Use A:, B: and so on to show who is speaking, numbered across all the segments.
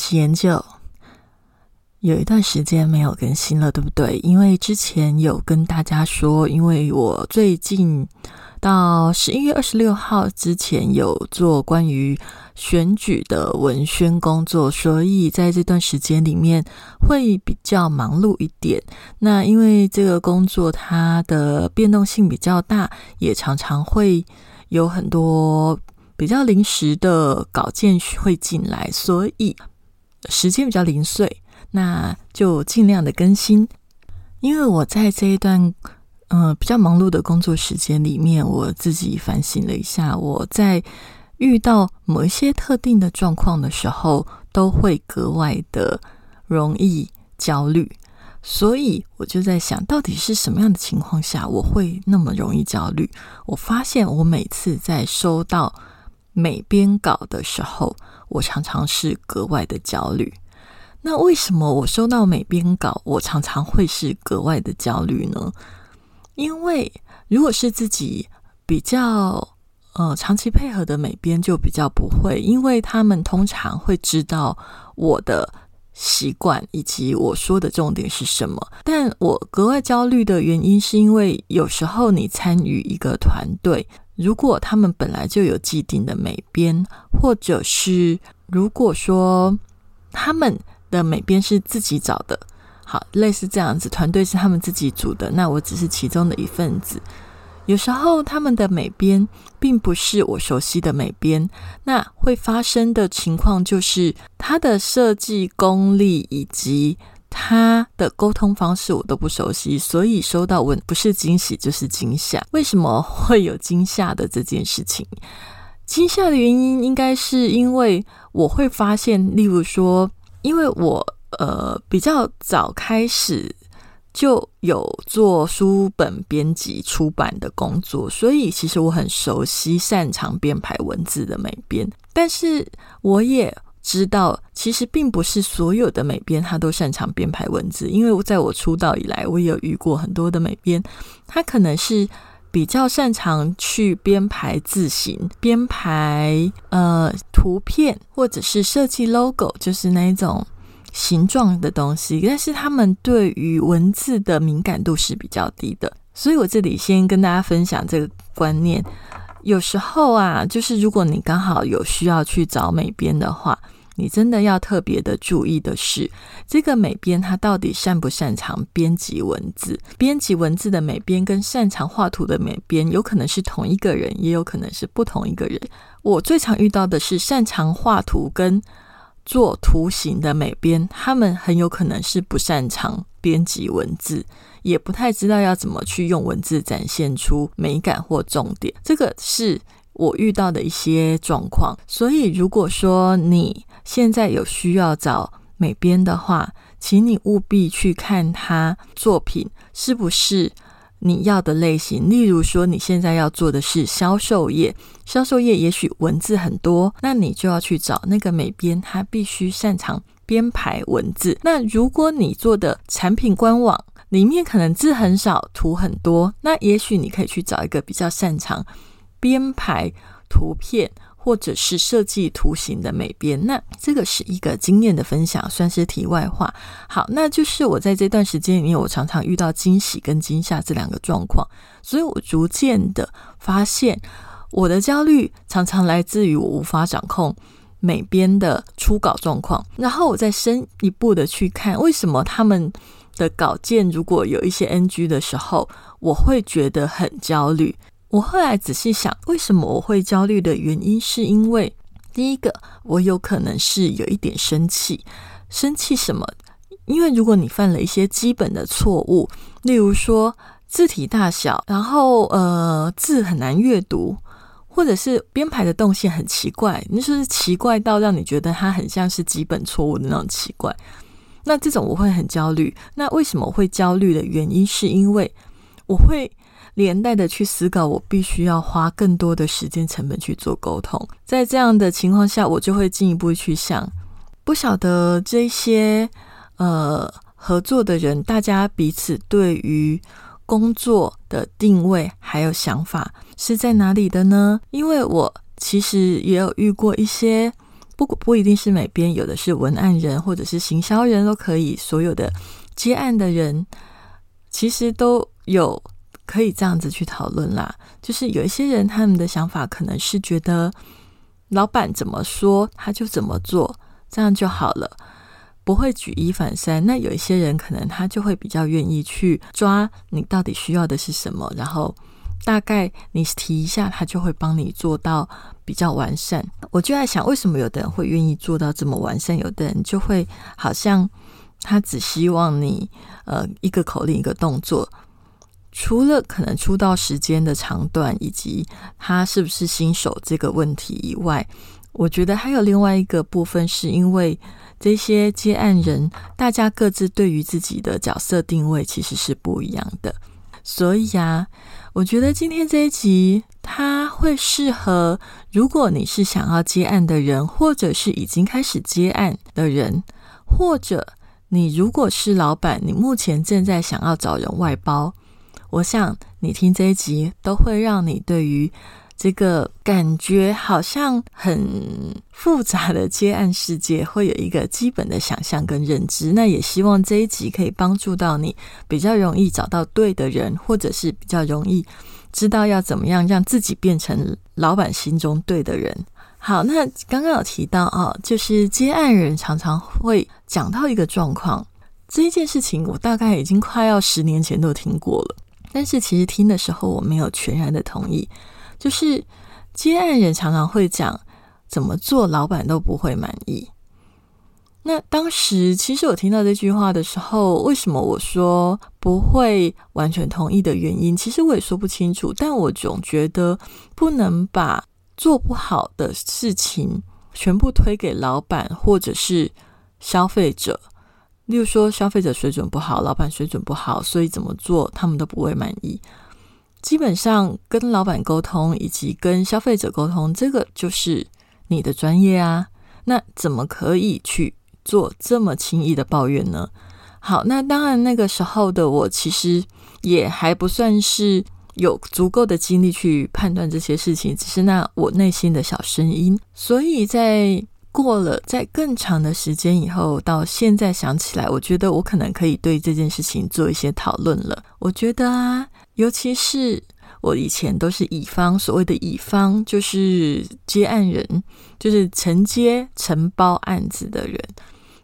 A: 是研究。有一段时间没有更新了，对不对？因为之前有跟大家说，因为我最近到十一月二十六号之前有做关于选举的文宣工作，所以在这段时间里面会比较忙碌一点。那因为这个工作它的变动性比较大，也常常会有很多。比较临时的稿件会进来，所以时间比较零碎，那就尽量的更新。因为我在这一段嗯比较忙碌的工作时间里面，我自己反省了一下，我在遇到某一些特定的状况的时候，都会格外的容易焦虑。所以我就在想，到底是什么样的情况下我会那么容易焦虑？我发现我每次在收到美编稿的时候，我常常是格外的焦虑。那为什么我收到美编稿，我常常会是格外的焦虑呢？因为如果是自己比较呃长期配合的美编，就比较不会，因为他们通常会知道我的习惯以及我说的重点是什么。但我格外焦虑的原因，是因为有时候你参与一个团队。如果他们本来就有既定的美编，或者是如果说他们的美编是自己找的，好，类似这样子，团队是他们自己组的，那我只是其中的一份子。有时候他们的美编并不是我熟悉的美编，那会发生的情况就是他的设计功力以及。他的沟通方式我都不熟悉，所以收到文不是惊喜就是惊吓。为什么会有惊吓的这件事情？惊吓的原因应该是因为我会发现，例如说，因为我呃比较早开始就有做书本编辑出版的工作，所以其实我很熟悉、擅长编排文字的美编，但是我也。知道，其实并不是所有的美编他都擅长编排文字，因为在我出道以来，我也有遇过很多的美编，他可能是比较擅长去编排字形、编排呃图片，或者是设计 logo，就是那一种形状的东西，但是他们对于文字的敏感度是比较低的。所以我这里先跟大家分享这个观念。有时候啊，就是如果你刚好有需要去找美编的话，你真的要特别的注意的是，这个美编他到底擅不擅长编辑文字？编辑文字的美编跟擅长画图的美编，有可能是同一个人，也有可能是不同一个人。我最常遇到的是擅长画图跟做图形的美编，他们很有可能是不擅长编辑文字。也不太知道要怎么去用文字展现出美感或重点，这个是我遇到的一些状况。所以，如果说你现在有需要找美编的话，请你务必去看他作品是不是你要的类型。例如说，你现在要做的是销售业，销售业也许文字很多，那你就要去找那个美编，他必须擅长编排文字。那如果你做的产品官网，里面可能字很少，图很多，那也许你可以去找一个比较擅长编排图片或者是设计图形的美编。那这个是一个经验的分享，算是题外话。好，那就是我在这段时间里面，我常常遇到惊喜跟惊吓这两个状况，所以我逐渐的发现，我的焦虑常常来自于我无法掌控美编的初稿状况，然后我再深一步的去看为什么他们。的稿件如果有一些 NG 的时候，我会觉得很焦虑。我后来仔细想，为什么我会焦虑的原因，是因为第一个，我有可能是有一点生气。生气什么？因为如果你犯了一些基本的错误，例如说字体大小，然后呃字很难阅读，或者是编排的动线很奇怪，那就是奇怪到让你觉得它很像是基本错误的那种奇怪。那这种我会很焦虑。那为什么我会焦虑的原因，是因为我会连带的去思考，我必须要花更多的时间成本去做沟通。在这样的情况下，我就会进一步去想，不晓得这些呃合作的人，大家彼此对于工作的定位还有想法是在哪里的呢？因为我其实也有遇过一些。不不一定是美编，有的是文案人或者是行销人都可以。所有的接案的人，其实都有可以这样子去讨论啦。就是有一些人，他们的想法可能是觉得老板怎么说他就怎么做，这样就好了，不会举一反三。那有一些人可能他就会比较愿意去抓你到底需要的是什么，然后。大概你提一下，他就会帮你做到比较完善。我就在想，为什么有的人会愿意做到这么完善，有的人就会好像他只希望你呃一个口令一个动作。除了可能出道时间的长短以及他是不是新手这个问题以外，我觉得还有另外一个部分，是因为这些接案人大家各自对于自己的角色定位其实是不一样的，所以啊。我觉得今天这一集，它会适合如果你是想要接案的人，或者是已经开始接案的人，或者你如果是老板，你目前正在想要找人外包，我想你听这一集都会让你对于。这个感觉好像很复杂的接案世界，会有一个基本的想象跟认知。那也希望这一集可以帮助到你，比较容易找到对的人，或者是比较容易知道要怎么样让自己变成老板心中对的人。好，那刚刚有提到啊，就是接案人常常会讲到一个状况，这一件事情我大概已经快要十年前都听过了，但是其实听的时候我没有全然的同意。就是接案人常常会讲怎么做，老板都不会满意。那当时其实我听到这句话的时候，为什么我说不会完全同意的原因，其实我也说不清楚。但我总觉得不能把做不好的事情全部推给老板或者是消费者。例如说，消费者水准不好，老板水准不好，所以怎么做他们都不会满意。基本上跟老板沟通以及跟消费者沟通，这个就是你的专业啊。那怎么可以去做这么轻易的抱怨呢？好，那当然那个时候的我其实也还不算是有足够的精力去判断这些事情，只是那我内心的小声音。所以在过了在更长的时间以后，到现在想起来，我觉得我可能可以对这件事情做一些讨论了。我觉得啊。尤其是我以前都是乙方，所谓的乙方就是接案人，就是承接承包案子的人。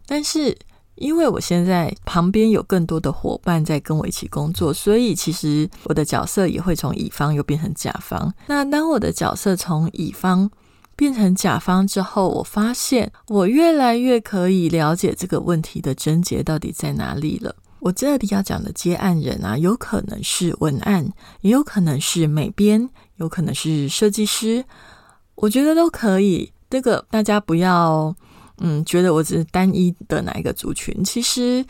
A: 但是因为我现在旁边有更多的伙伴在跟我一起工作，所以其实我的角色也会从乙方又变成甲方。那当我的角色从乙方变成甲方之后，我发现我越来越可以了解这个问题的症结到底在哪里了。我这里要讲的接案人啊，有可能是文案，也有可能是美编，有可能是设计师，我觉得都可以。这个大家不要嗯觉得我只是单一的哪一个族群，其实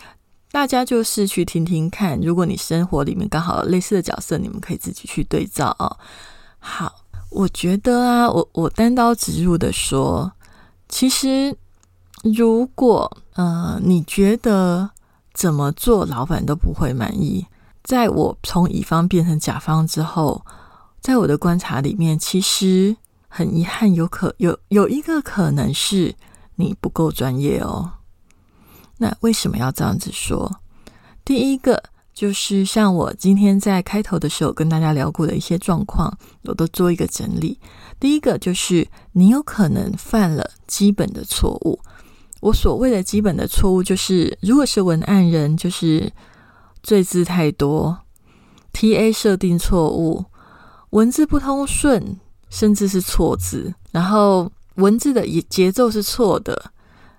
A: 大家就是去听听看。如果你生活里面刚好有类似的角色，你们可以自己去对照啊。好，我觉得啊，我我单刀直入的说，其实如果呃你觉得。怎么做，老板都不会满意。在我从乙方变成甲方之后，在我的观察里面，其实很遗憾，有可有有一个可能是你不够专业哦。那为什么要这样子说？第一个就是像我今天在开头的时候跟大家聊过的一些状况，我都做一个整理。第一个就是你有可能犯了基本的错误。我所谓的基本的错误，就是如果是文案人，就是罪字太多，T A 设定错误，文字不通顺，甚至是错字，然后文字的节奏是错的，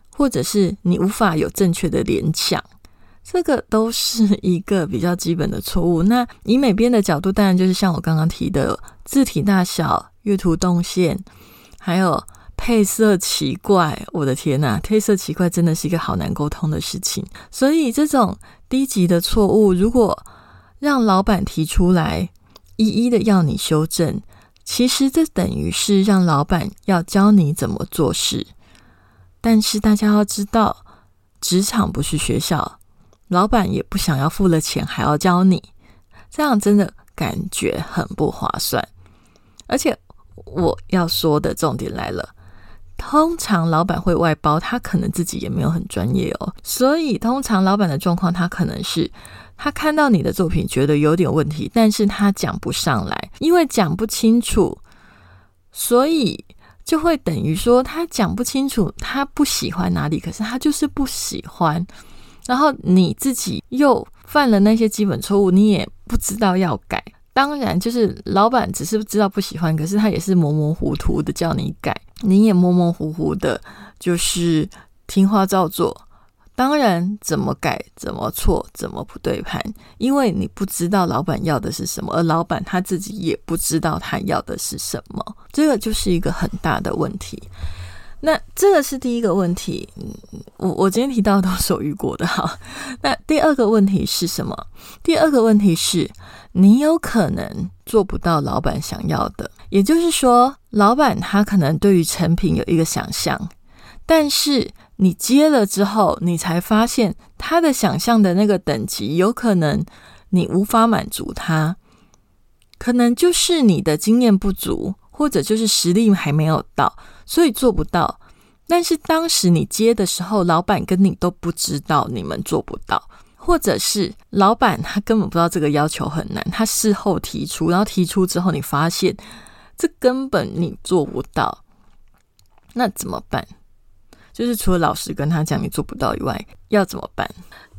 A: 或者是你无法有正确的联想，这个都是一个比较基本的错误。那以美编的角度，当然就是像我刚刚提的，字体大小。阅读动线，还有配色奇怪。我的天呐，配色奇怪真的是一个好难沟通的事情。所以这种低级的错误，如果让老板提出来，一一的要你修正，其实这等于是让老板要教你怎么做事。但是大家要知道，职场不是学校，老板也不想要付了钱还要教你，这样真的感觉很不划算。而且我要说的重点来了，通常老板会外包，他可能自己也没有很专业哦。所以通常老板的状况，他可能是他看到你的作品觉得有点问题，但是他讲不上来，因为讲不清楚，所以就会等于说他讲不清楚，他不喜欢哪里，可是他就是不喜欢。然后你自己又犯了那些基本错误，你也不知道要改。当然，就是老板只是知道不喜欢，可是他也是模模糊糊的叫你改，你也模模糊糊的，就是听话照做。当然，怎么改、怎么错、怎么不对盘，因为你不知道老板要的是什么，而老板他自己也不知道他要的是什么，这个就是一个很大的问题。那这个是第一个问题，我我今天提到都是我遇过的哈。那第二个问题是什么？第二个问题是。你有可能做不到老板想要的，也就是说，老板他可能对于成品有一个想象，但是你接了之后，你才发现他的想象的那个等级，有可能你无法满足他，可能就是你的经验不足，或者就是实力还没有到，所以做不到。但是当时你接的时候，老板跟你都不知道你们做不到。或者是老板他根本不知道这个要求很难，他事后提出，然后提出之后你发现这根本你做不到，那怎么办？就是除了老师跟他讲你做不到以外，要怎么办？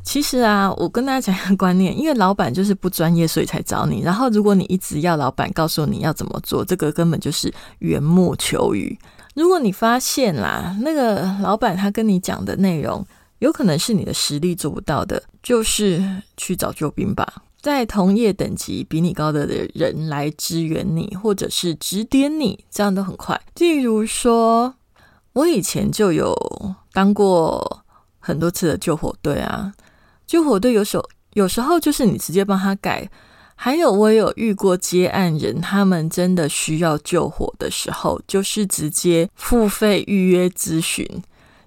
A: 其实啊，我跟大家讲一个观念，因为老板就是不专业，所以才找你。然后如果你一直要老板告诉你要怎么做，这个根本就是缘木求鱼。如果你发现啦，那个老板他跟你讲的内容。有可能是你的实力做不到的，就是去找救兵吧，在同业等级比你高的人来支援你，或者是指点你，这样都很快。例如说，我以前就有当过很多次的救火队啊，救火队有时候有时候就是你直接帮他改，还有我有遇过接案人，他们真的需要救火的时候，就是直接付费预约咨询。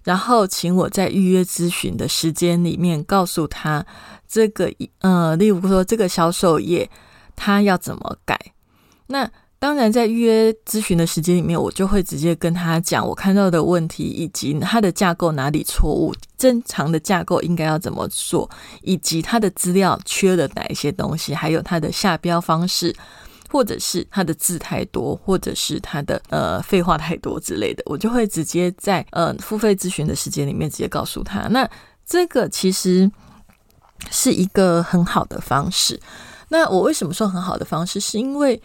A: 然后请我在预约咨询的时间里面告诉他这个呃，例如说这个销售页他要怎么改。那当然在预约咨询的时间里面，我就会直接跟他讲我看到的问题，以及它的架构哪里错误，正常的架构应该要怎么做，以及他的资料缺了哪一些东西，还有他的下标方式。或者是他的字太多，或者是他的呃废话太多之类的，我就会直接在呃付费咨询的时间里面直接告诉他。那这个其实是一个很好的方式。那我为什么说很好的方式？是因为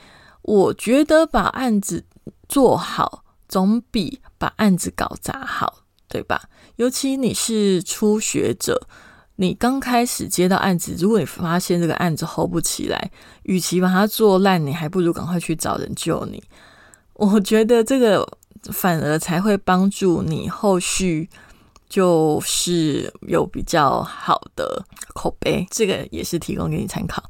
A: 我觉得把案子做好总比把案子搞砸好，对吧？尤其你是初学者。你刚开始接到案子，如果你发现这个案子 hold 不起来，与其把它做烂，你还不如赶快去找人救你。我觉得这个反而才会帮助你后续就是有比较好的口碑。这个也是提供给你参考。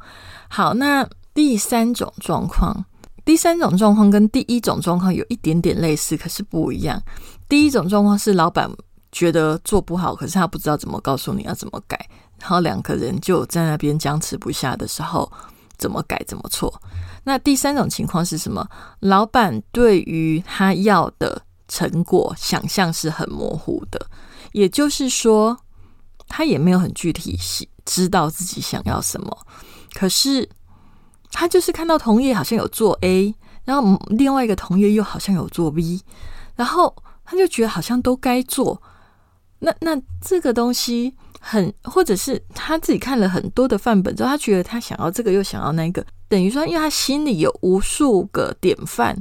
A: 好，那第三种状况，第三种状况跟第一种状况有一点点类似，可是不一样。第一种状况是老板。觉得做不好，可是他不知道怎么告诉你要怎么改，然后两个人就在那边僵持不下的时候，怎么改怎么错。那第三种情况是什么？老板对于他要的成果想象是很模糊的，也就是说，他也没有很具体知道自己想要什么。可是他就是看到同业好像有做 A，然后另外一个同业又好像有做 B，然后他就觉得好像都该做。那那这个东西很，或者是他自己看了很多的范本之后，他觉得他想要这个又想要那个，等于说，因为他心里有无数个典范，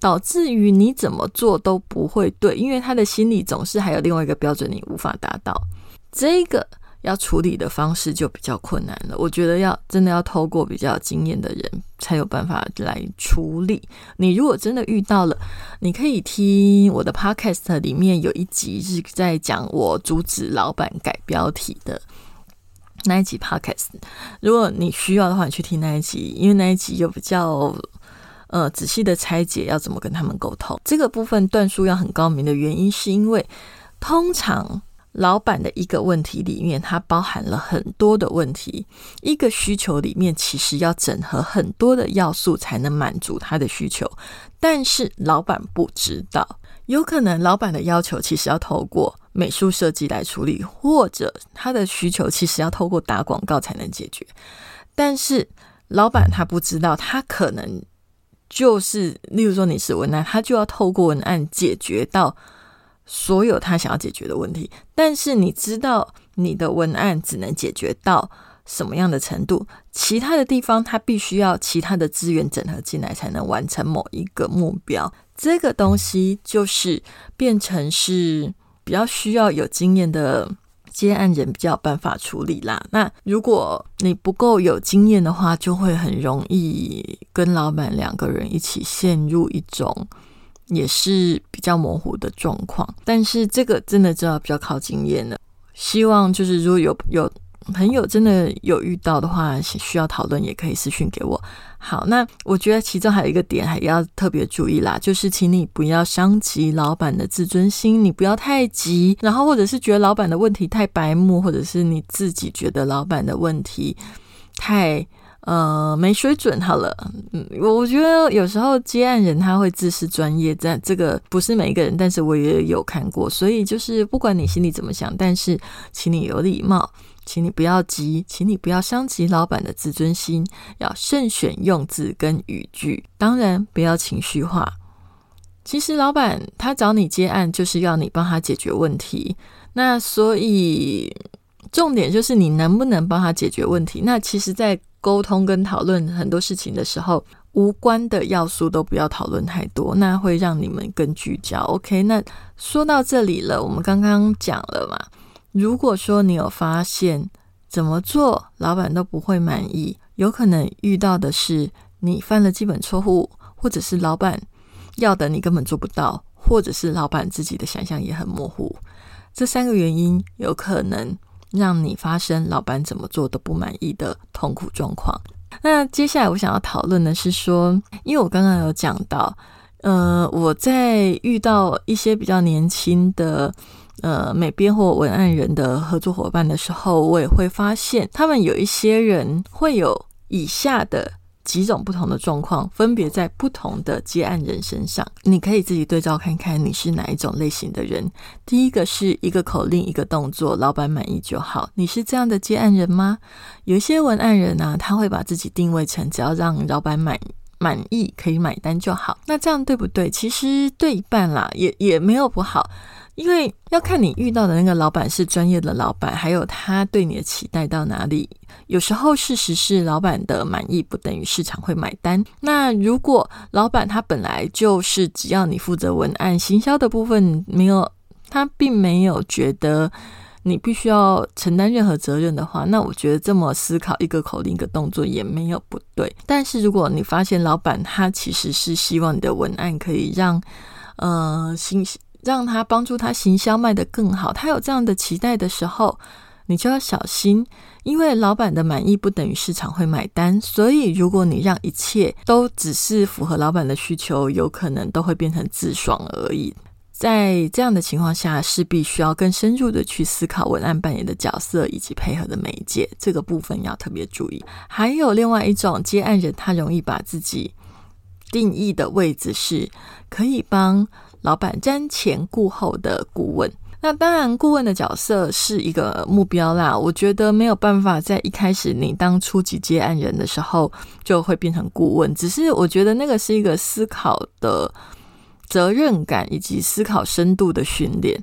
A: 导致于你怎么做都不会对，因为他的心里总是还有另外一个标准你无法达到。这个要处理的方式就比较困难了。我觉得要真的要透过比较经验的人才有办法来处理。你如果真的遇到了，你可以听我的 podcast 里面有一集是在讲我阻止老板改标题的那一集 podcast。如果你需要的话，你去听那一集，因为那一集有比较呃仔细的拆解要怎么跟他们沟通。这个部分段数要很高明的原因，是因为通常。老板的一个问题里面，它包含了很多的问题。一个需求里面，其实要整合很多的要素才能满足他的需求。但是老板不知道，有可能老板的要求其实要透过美术设计来处理，或者他的需求其实要透过打广告才能解决。但是老板他不知道，他可能就是，例如说你是文案，他就要透过文案解决到。所有他想要解决的问题，但是你知道你的文案只能解决到什么样的程度？其他的地方他必须要其他的资源整合进来，才能完成某一个目标。这个东西就是变成是比较需要有经验的接案人比较有办法处理啦。那如果你不够有经验的话，就会很容易跟老板两个人一起陷入一种。也是比较模糊的状况，但是这个真的就要比较靠经验了。希望就是如果有有朋友真的有遇到的话，需要讨论也可以私讯给我。好，那我觉得其中还有一个点还要特别注意啦，就是请你不要伤及老板的自尊心，你不要太急，然后或者是觉得老板的问题太白目，或者是你自己觉得老板的问题太。呃，没水准好了。嗯，我我觉得有时候接案人他会自视专业，在这个不是每一个人，但是我也有看过。所以就是不管你心里怎么想，但是请你有礼貌，请你不要急，请你不要伤及老板的自尊心，要慎选用字跟语句，当然不要情绪化。其实老板他找你接案，就是要你帮他解决问题。那所以重点就是你能不能帮他解决问题。那其实，在沟通跟讨论很多事情的时候，无关的要素都不要讨论太多，那会让你们更聚焦。OK，那说到这里了，我们刚刚讲了嘛，如果说你有发现怎么做老板都不会满意，有可能遇到的是你犯了基本错误，或者是老板要的你根本做不到，或者是老板自己的想象也很模糊，这三个原因有可能。让你发生老板怎么做都不满意的痛苦状况。那接下来我想要讨论的是说，因为我刚刚有讲到，呃，我在遇到一些比较年轻的呃美编或文案人的合作伙伴的时候，我也会发现他们有一些人会有以下的。几种不同的状况，分别在不同的接案人身上，你可以自己对照看看你是哪一种类型的人。第一个是一个口令，一个动作，老板满意就好。你是这样的接案人吗？有一些文案人呢，他会把自己定位成只要让老板满满意，可以买单就好。那这样对不对？其实对一半啦，也也没有不好。因为要看你遇到的那个老板是专业的老板，还有他对你的期待到哪里。有时候事实是老板的满意不等于市场会买单。那如果老板他本来就是只要你负责文案行销的部分，没有他并没有觉得你必须要承担任何责任的话，那我觉得这么思考一个口令一个动作也没有不对。但是如果你发现老板他其实是希望你的文案可以让呃行。让他帮助他行销卖得更好，他有这样的期待的时候，你就要小心，因为老板的满意不等于市场会买单。所以，如果你让一切都只是符合老板的需求，有可能都会变成自爽而已。在这样的情况下，势必需要更深入的去思考文案扮演的角色以及配合的媒介，这个部分要特别注意。还有另外一种接案人，他容易把自己定义的位置是可以帮。老板瞻前顾后的顾问，那当然，顾问的角色是一个目标啦。我觉得没有办法在一开始你当初级接案人的时候就会变成顾问，只是我觉得那个是一个思考的责任感以及思考深度的训练。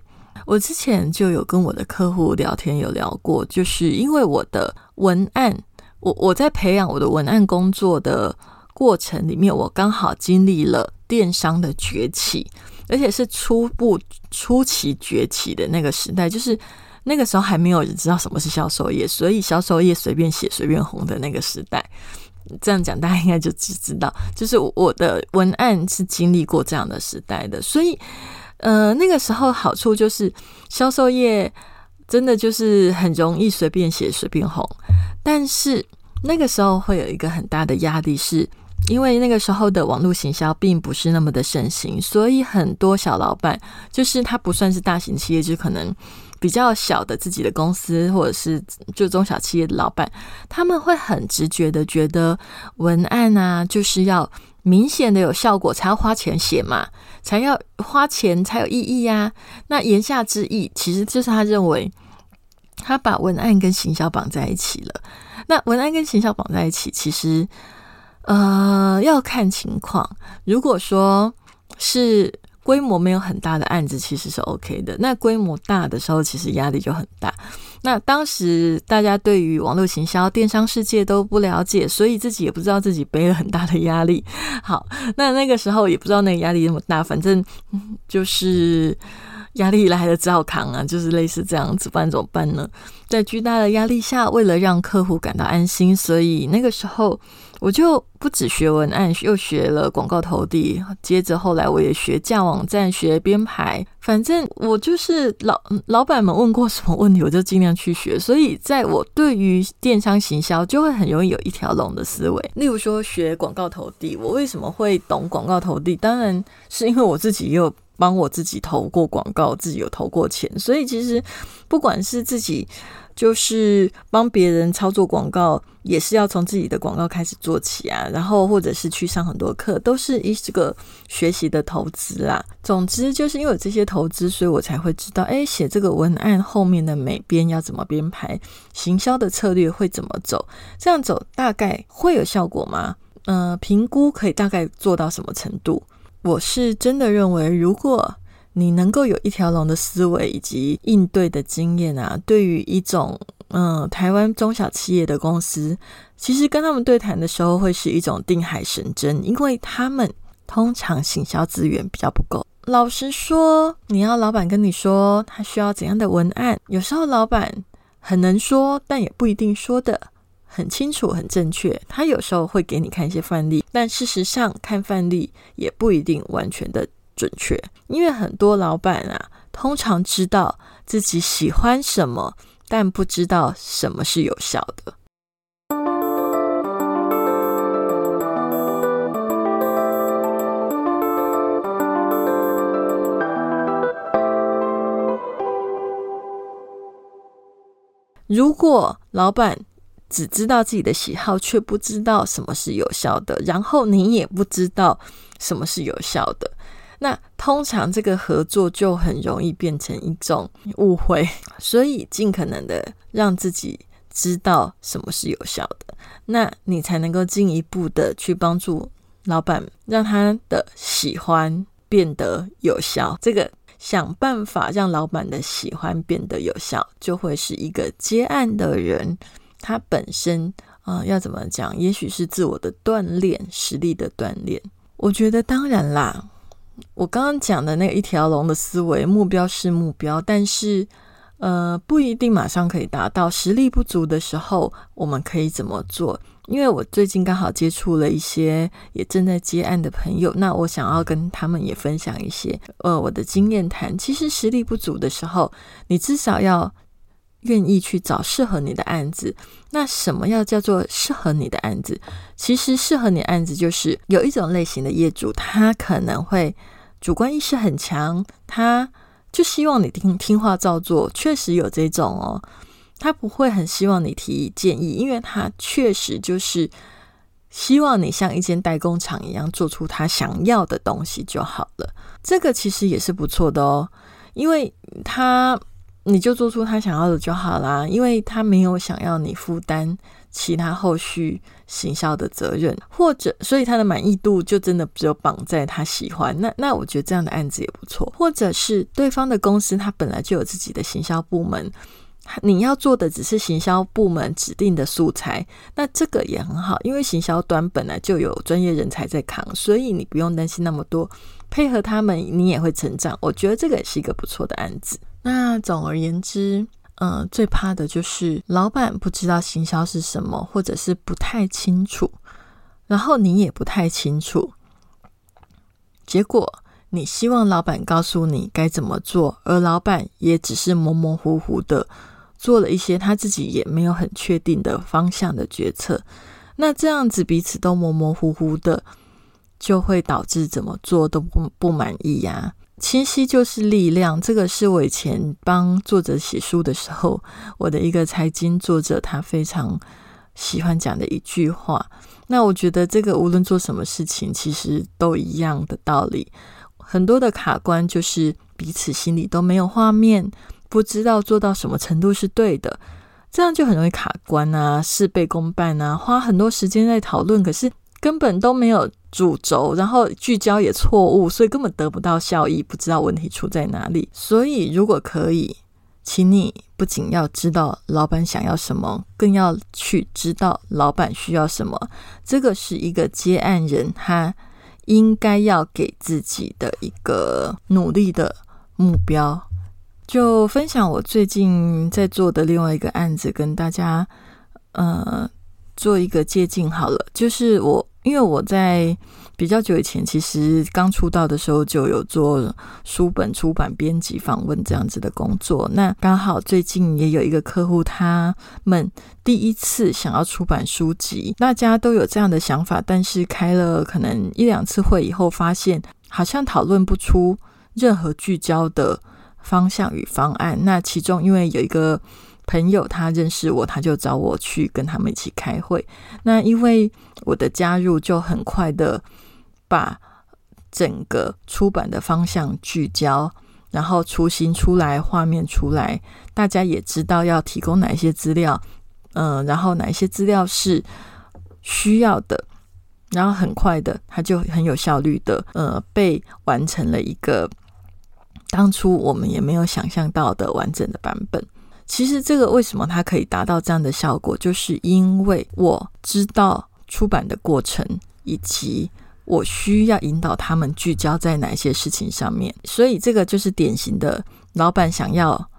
A: 我之前就有跟我的客户聊天，有聊过，就是因为我的文案，我我在培养我的文案工作的过程里面，我刚好经历了电商的崛起。而且是初步初期崛起的那个时代，就是那个时候还没有人知道什么是销售业，所以销售业随便写随便红的那个时代。这样讲，大家应该就只知道，就是我的文案是经历过这样的时代的。所以，呃，那个时候好处就是销售业真的就是很容易随便写随便红，但是那个时候会有一个很大的压力是。因为那个时候的网络行销并不是那么的盛行，所以很多小老板就是他不算是大型企业，就可能比较小的自己的公司，或者是就中小企业的老板，他们会很直觉的觉得文案啊，就是要明显的有效果才要花钱写嘛，才要花钱才有意义呀。那言下之意，其实就是他认为他把文案跟行销绑在一起了。那文案跟行销绑在一起，其实。呃，要看情况。如果说是规模没有很大的案子，其实是 OK 的。那规模大的时候，其实压力就很大。那当时大家对于网络行销、电商世界都不了解，所以自己也不知道自己背了很大的压力。好，那那个时候也不知道那个压力那么大，反正就是压力来了只好扛啊，就是类似这样子，不然怎么办呢？在巨大的压力下，为了让客户感到安心，所以那个时候。我就不止学文案，又学了广告投递，接着后来我也学架网站、学编排。反正我就是老老板们问过什么问题，我就尽量去学。所以在我对于电商行销，就会很容易有一条龙的思维。例如说学广告投递，我为什么会懂广告投递？当然是因为我自己又帮我自己投过广告，自己有投过钱，所以其实不管是自己。就是帮别人操作广告，也是要从自己的广告开始做起啊。然后或者是去上很多课，都是一这个学习的投资啦。总之，就是因为有这些投资，所以我才会知道，哎，写这个文案后面的美编要怎么编排，行销的策略会怎么走，这样走大概会有效果吗？呃，评估可以大概做到什么程度？我是真的认为，如果。你能够有一条龙的思维以及应对的经验啊，对于一种嗯台湾中小企业的公司，其实跟他们对谈的时候会是一种定海神针，因为他们通常行销资源比较不够。老实说，你要老板跟你说他需要怎样的文案，有时候老板很能说，但也不一定说的很清楚、很正确。他有时候会给你看一些范例，但事实上看范例也不一定完全的。准确，因为很多老板啊，通常知道自己喜欢什么，但不知道什么是有效的。如果老板只知道自己的喜好，却不知道什么是有效的，然后你也不知道什么是有效的。那通常这个合作就很容易变成一种误会，所以尽可能的让自己知道什么是有效的，那你才能够进一步的去帮助老板，让他的喜欢变得有效。这个想办法让老板的喜欢变得有效，就会是一个接案的人他本身啊要怎么讲？也许是自我的锻炼，实力的锻炼。我觉得当然啦。我刚刚讲的那一条龙的思维，目标是目标，但是呃不一定马上可以达到。实力不足的时候，我们可以怎么做？因为我最近刚好接触了一些也正在接案的朋友，那我想要跟他们也分享一些呃我的经验谈。其实实力不足的时候，你至少要愿意去找适合你的案子。那什么要叫做适合你的案子？其实适合你案子就是有一种类型的业主，他可能会。主观意识很强，他就希望你听听话照做。确实有这种哦，他不会很希望你提建议，因为他确实就是希望你像一间代工厂一样做出他想要的东西就好了。这个其实也是不错的哦，因为他你就做出他想要的就好啦，因为他没有想要你负担。其他后续行销的责任，或者所以他的满意度就真的只有绑在他喜欢。那那我觉得这样的案子也不错。或者是对方的公司他本来就有自己的行销部门，你要做的只是行销部门指定的素材，那这个也很好，因为行销端本来就有专业人才在扛，所以你不用担心那么多，配合他们你也会成长。我觉得这个也是一个不错的案子。那总而言之。嗯，最怕的就是老板不知道行销是什么，或者是不太清楚，然后你也不太清楚，结果你希望老板告诉你该怎么做，而老板也只是模模糊糊的做了一些他自己也没有很确定的方向的决策，那这样子彼此都模模糊糊的，就会导致怎么做都不不满意呀。清晰就是力量，这个是我以前帮作者写书的时候，我的一个财经作者他非常喜欢讲的一句话。那我觉得这个无论做什么事情，其实都一样的道理。很多的卡关就是彼此心里都没有画面，不知道做到什么程度是对的，这样就很容易卡关啊，事倍功半啊，花很多时间在讨论，可是根本都没有。主轴，然后聚焦也错误，所以根本得不到效益，不知道问题出在哪里。所以，如果可以，请你不仅要知道老板想要什么，更要去知道老板需要什么。这个是一个接案人他应该要给自己的一个努力的目标。就分享我最近在做的另外一个案子，跟大家呃做一个接近好了，就是我。因为我在比较久以前，其实刚出道的时候就有做书本出版、编辑、访问这样子的工作。那刚好最近也有一个客户，他们第一次想要出版书籍，大家都有这样的想法，但是开了可能一两次会以后，发现好像讨论不出任何聚焦的方向与方案。那其中因为有一个。朋友他认识我，他就找我去跟他们一起开会。那因为我的加入，就很快的把整个出版的方向聚焦，然后雏形出来，画面出来，大家也知道要提供哪一些资料，嗯，然后哪一些资料是需要的，然后很快的，他就很有效率的，呃，被完成了一个当初我们也没有想象到的完整的版本。其实这个为什么它可以达到这样的效果，就是因为我知道出版的过程，以及我需要引导他们聚焦在哪些事情上面。所以这个就是典型的老板想要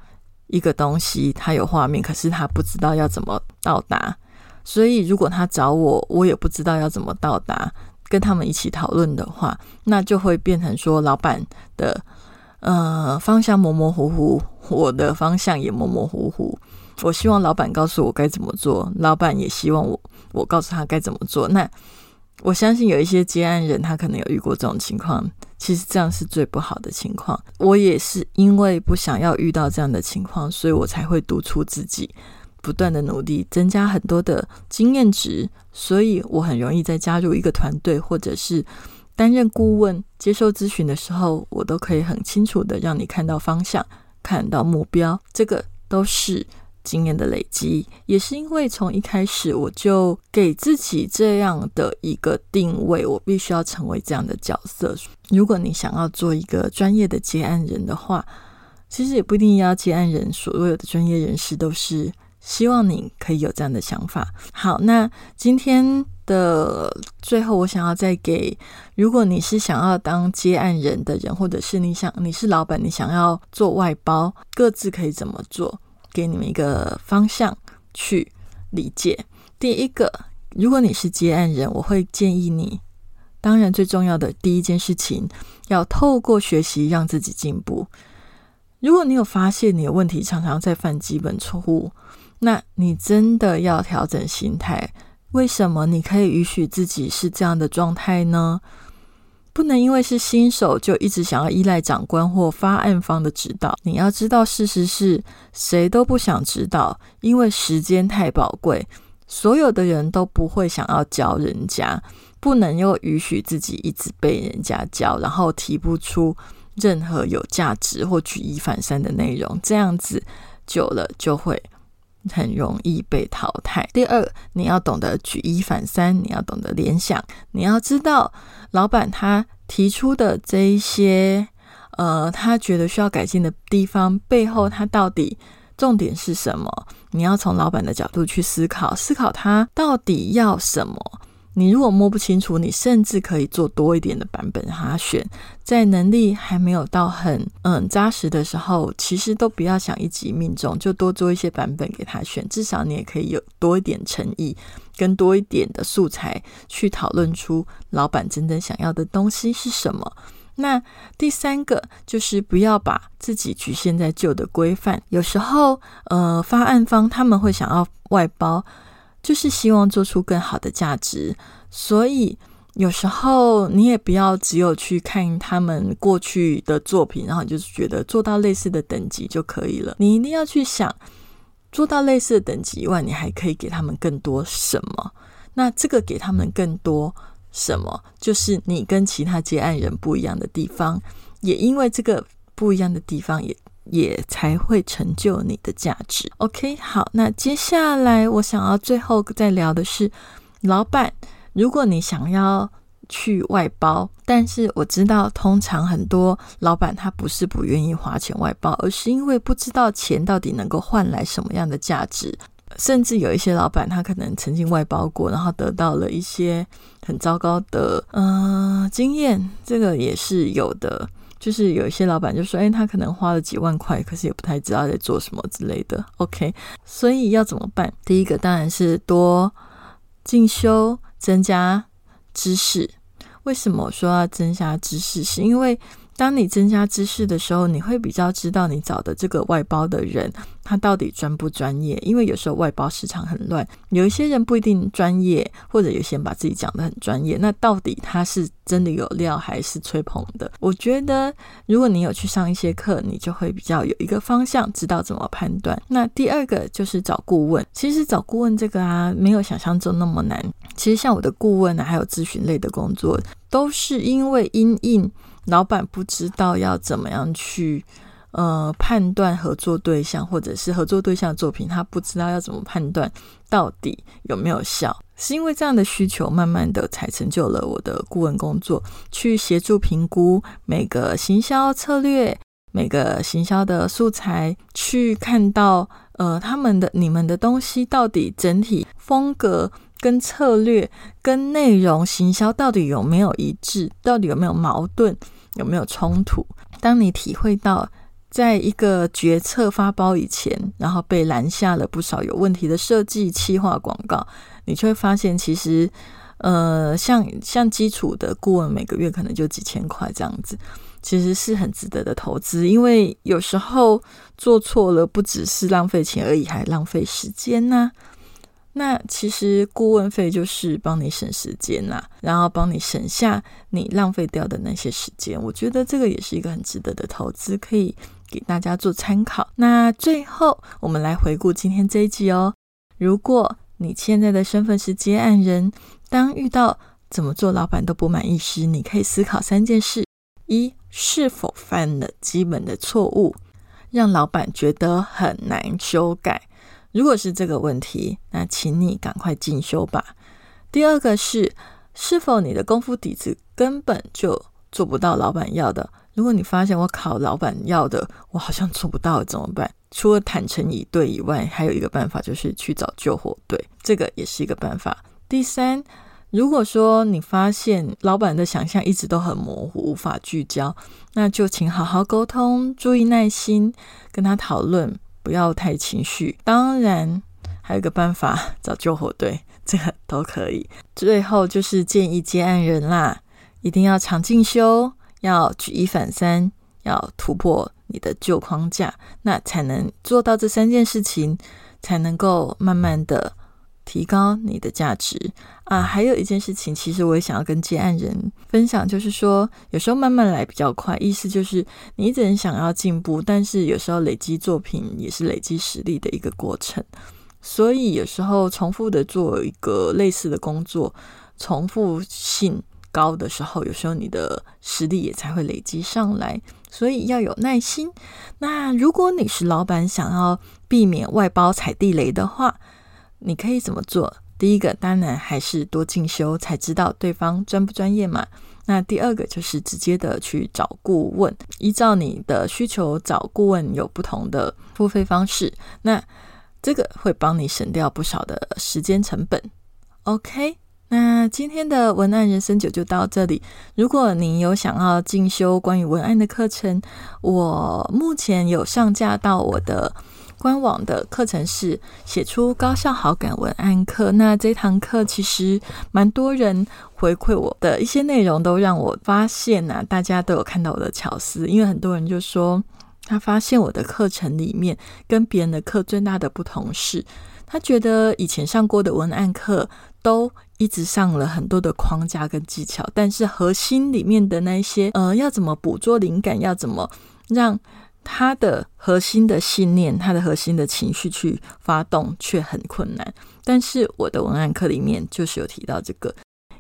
A: 一个东西，他有画面，可是他不知道要怎么到达。所以如果他找我，我也不知道要怎么到达，跟他们一起讨论的话，那就会变成说老板的。呃，方向模模糊糊，我的方向也模模糊糊。我希望老板告诉我该怎么做，老板也希望我我告诉他该怎么做。那我相信有一些接案人，他可能有遇过这种情况。其实这样是最不好的情况。我也是因为不想要遇到这样的情况，所以我才会督促自己不断的努力，增加很多的经验值。所以我很容易在加入一个团队，或者是。担任顾问、接受咨询的时候，我都可以很清楚的让你看到方向、看到目标。这个都是经验的累积，也是因为从一开始我就给自己这样的一个定位，我必须要成为这样的角色。如果你想要做一个专业的接案人的话，其实也不一定要接案人，所有的专业人士都是希望你可以有这样的想法。好，那今天。的最后，我想要再给，如果你是想要当接案人的人，或者是你想你是老板，你想要做外包，各自可以怎么做？给你们一个方向去理解。第一个，如果你是接案人，我会建议你，当然最重要的第一件事情，要透过学习让自己进步。如果你有发现你的问题常常在犯基本错误，那你真的要调整心态。为什么你可以允许自己是这样的状态呢？不能因为是新手就一直想要依赖长官或发案方的指导。你要知道，事实是谁都不想指导，因为时间太宝贵。所有的人都不会想要教人家，不能又允许自己一直被人家教，然后提不出任何有价值或举一反三的内容。这样子久了就会。很容易被淘汰。第二，你要懂得举一反三，你要懂得联想，你要知道老板他提出的这一些，呃，他觉得需要改进的地方背后，他到底重点是什么？你要从老板的角度去思考，思考他到底要什么，你如果摸不清楚，你甚至可以做多一点的版本让他选。在能力还没有到很嗯扎实的时候，其实都不要想一击命中，就多做一些版本给他选。至少你也可以有多一点诚意，跟多一点的素材去讨论出老板真正想要的东西是什么。那第三个就是不要把自己局限在旧的规范。有时候，呃，发案方他们会想要外包。就是希望做出更好的价值，所以有时候你也不要只有去看他们过去的作品，然后就是觉得做到类似的等级就可以了。你一定要去想，做到类似的等级以外，你还可以给他们更多什么？那这个给他们更多什么，就是你跟其他接案人不一样的地方。也因为这个不一样的地方，也。也才会成就你的价值。OK，好，那接下来我想要最后再聊的是，老板，如果你想要去外包，但是我知道，通常很多老板他不是不愿意花钱外包，而是因为不知道钱到底能够换来什么样的价值。甚至有一些老板，他可能曾经外包过，然后得到了一些很糟糕的嗯经验，这个也是有的。就是有一些老板就说：“哎，他可能花了几万块，可是也不太知道在做什么之类的。” OK，所以要怎么办？第一个当然是多进修，增加知识。为什么我说要增加知识？是因为。当你增加知识的时候，你会比较知道你找的这个外包的人他到底专不专业。因为有时候外包市场很乱，有一些人不一定专业，或者有些人把自己讲的很专业。那到底他是真的有料还是吹捧的？我觉得如果你有去上一些课，你就会比较有一个方向，知道怎么判断。那第二个就是找顾问。其实找顾问这个啊，没有想象中那么难。其实像我的顾问啊，还有咨询类的工作，都是因为因应。老板不知道要怎么样去呃判断合作对象，或者是合作对象的作品，他不知道要怎么判断到底有没有效，是因为这样的需求，慢慢的才成就了我的顾问工作，去协助评估每个行销策略、每个行销的素材，去看到呃他们的你们的东西到底整体风格。跟策略、跟内容、行销到底有没有一致？到底有没有矛盾？有没有冲突？当你体会到，在一个决策发包以前，然后被拦下了不少有问题的设计、企划、广告，你就会发现，其实，呃，像像基础的顾问，每个月可能就几千块这样子，其实是很值得的投资。因为有时候做错了，不只是浪费钱而已，还浪费时间呢。那其实顾问费就是帮你省时间呐，然后帮你省下你浪费掉的那些时间。我觉得这个也是一个很值得的投资，可以给大家做参考。那最后我们来回顾今天这一集哦。如果你现在的身份是接案人，当遇到怎么做老板都不满意时，你可以思考三件事：一、是否犯了基本的错误，让老板觉得很难修改。如果是这个问题，那请你赶快进修吧。第二个是，是否你的功夫底子根本就做不到老板要的？如果你发现我考老板要的，我好像做不到，怎么办？除了坦诚以对以外，还有一个办法就是去找救火队，这个也是一个办法。第三，如果说你发现老板的想象一直都很模糊，无法聚焦，那就请好好沟通，注意耐心跟他讨论。不要太情绪，当然还有个办法，找救火队，这个都可以。最后就是建议接案人啦，一定要常进修，要举一反三，要突破你的旧框架，那才能做到这三件事情，才能够慢慢的。提高你的价值啊！还有一件事情，其实我也想要跟接案人分享，就是说，有时候慢慢来比较快。意思就是，你一直很想要进步，但是有时候累积作品也是累积实力的一个过程。所以有时候重复的做一个类似的工作，重复性高的时候，有时候你的实力也才会累积上来。所以要有耐心。那如果你是老板，想要避免外包踩地雷的话，你可以怎么做？第一个当然还是多进修，才知道对方专不专业嘛。那第二个就是直接的去找顾问，依照你的需求找顾问有不同的付费方式。那这个会帮你省掉不少的时间成本。OK，那今天的文案人生九就到这里。如果你有想要进修关于文案的课程，我目前有上架到我的官网的课程是写出高效好感文案课。那这堂课其实蛮多人回馈我的一些内容，都让我发现呐，大家都有看到我的巧思。因为很多人就说，他发现我的课程里面跟别人的课最大的不同是，他觉得以前上过的文案课都。一直上了很多的框架跟技巧，但是核心里面的那些，呃，要怎么捕捉灵感，要怎么让他的核心的信念、他的核心的情绪去发动，却很困难。但是我的文案课里面就是有提到这个。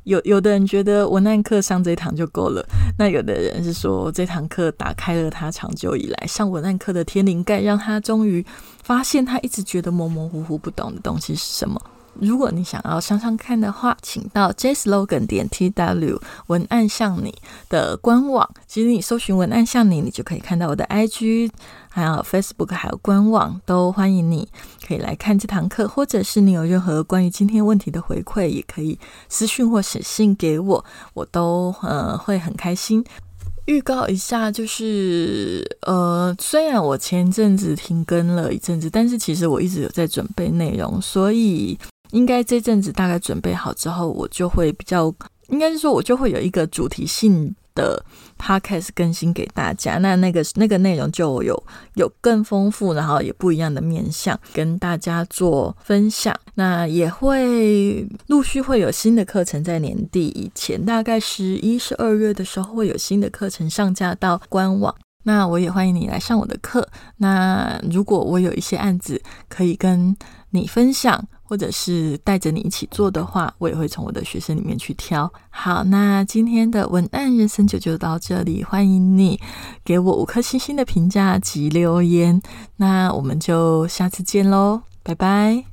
A: 有有的人觉得文案课上这堂就够了，那有的人是说这堂课打开了他长久以来上文案课的天灵盖，让他终于发现他一直觉得模模糊糊不懂的东西是什么。如果你想要上上看的话，请到 jslogan 点 tw 文案像你的官网。其实你搜寻文案像你，你就可以看到我的 IG，还有 Facebook，还有官网，都欢迎你可以来看这堂课。或者是你有任何关于今天问题的回馈，也可以私讯或写信给我，我都呃会很开心。预告一下，就是呃，虽然我前阵子停更了一阵子，但是其实我一直有在准备内容，所以。应该这阵子大概准备好之后，我就会比较，应该是说，我就会有一个主题性的 podcast 更新给大家。那那个那个内容就有有更丰富，然后也不一样的面向跟大家做分享。那也会陆续会有新的课程在年底以前，大概十一、十二月的时候会有新的课程上架到官网。那我也欢迎你来上我的课。那如果我有一些案子可以跟你分享。或者是带着你一起做的话我也会从我的学生里面去挑。好那今天的文案人生就就到这里欢迎你给我五颗星星的评价及留言那我们就下次见喽拜拜。